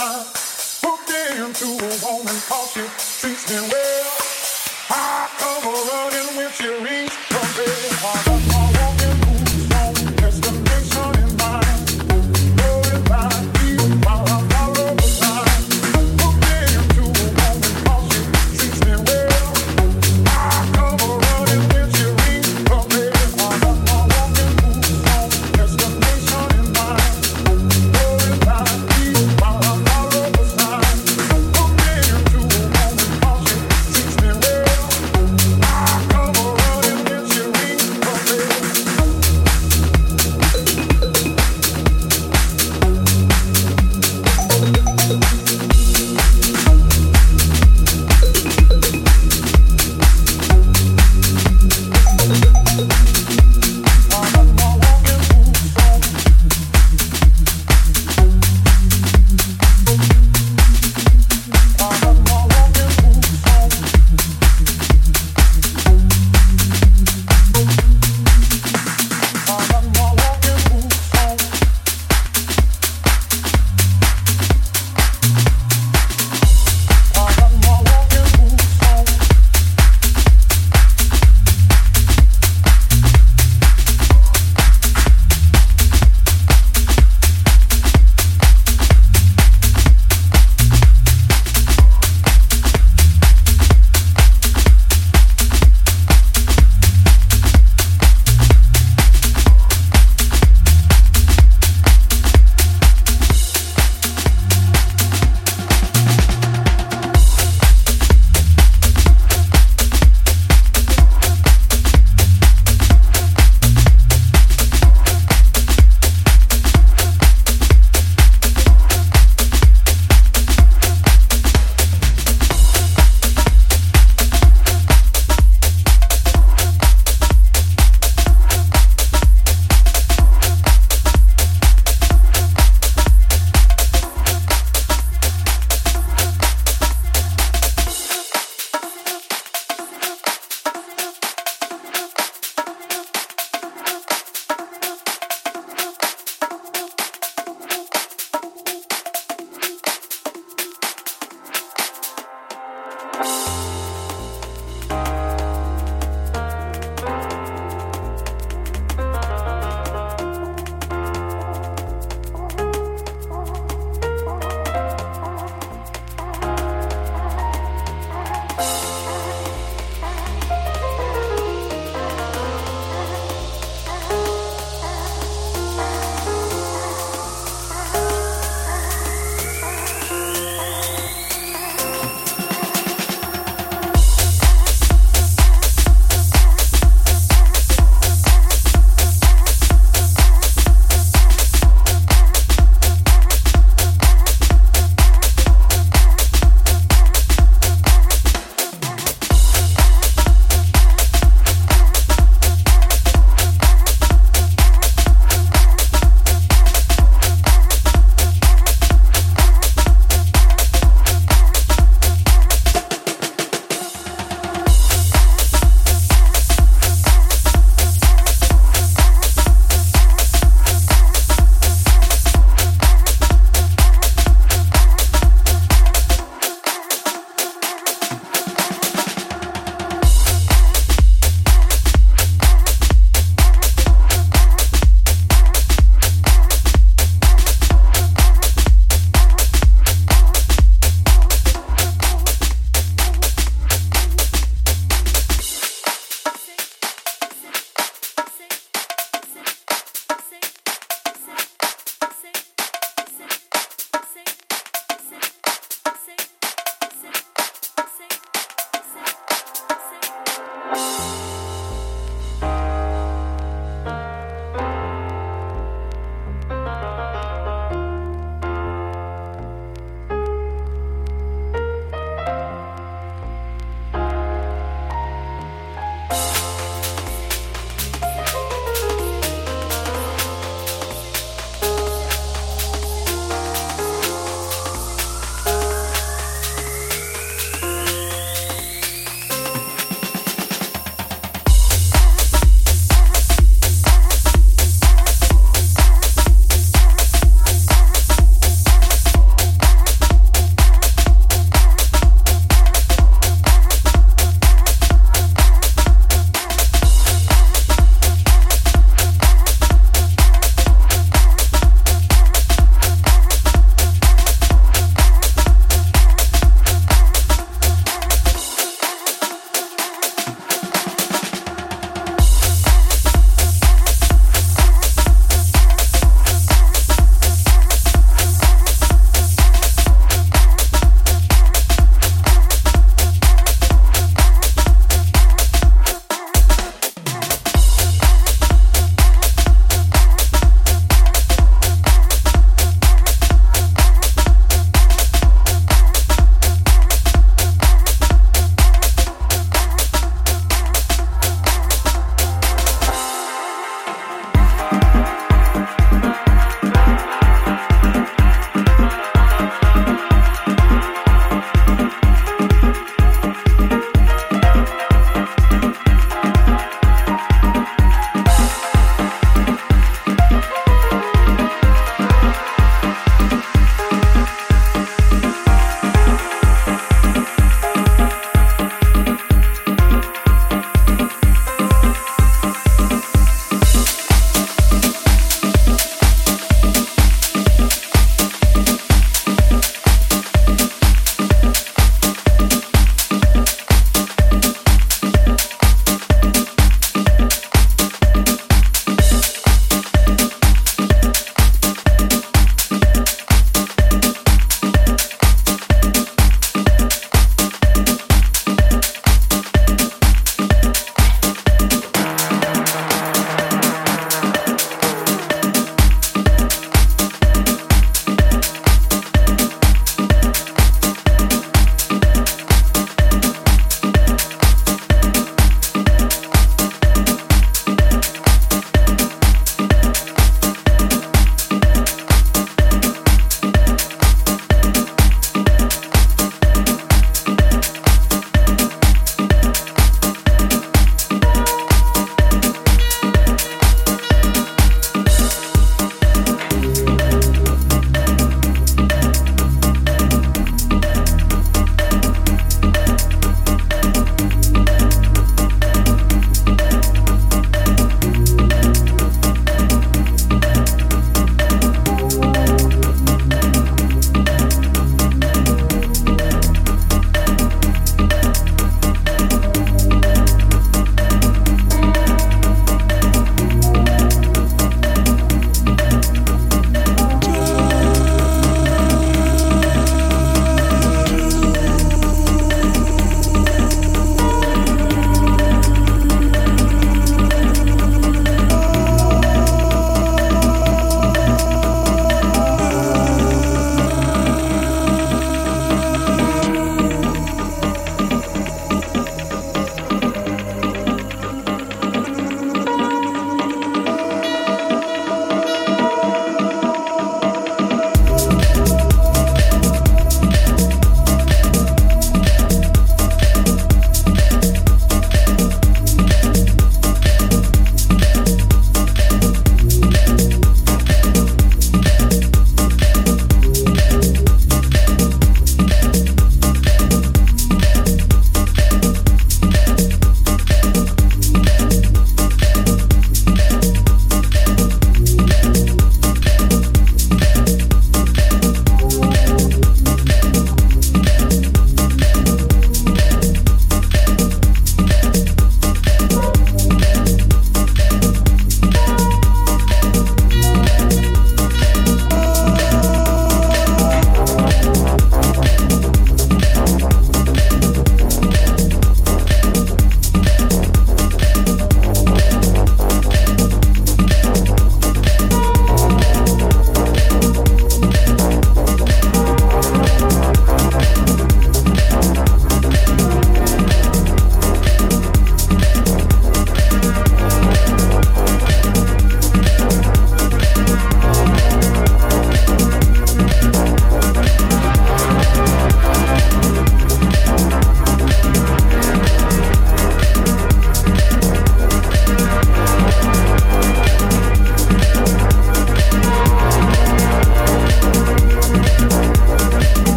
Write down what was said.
hooked into a woman cause she treats me well.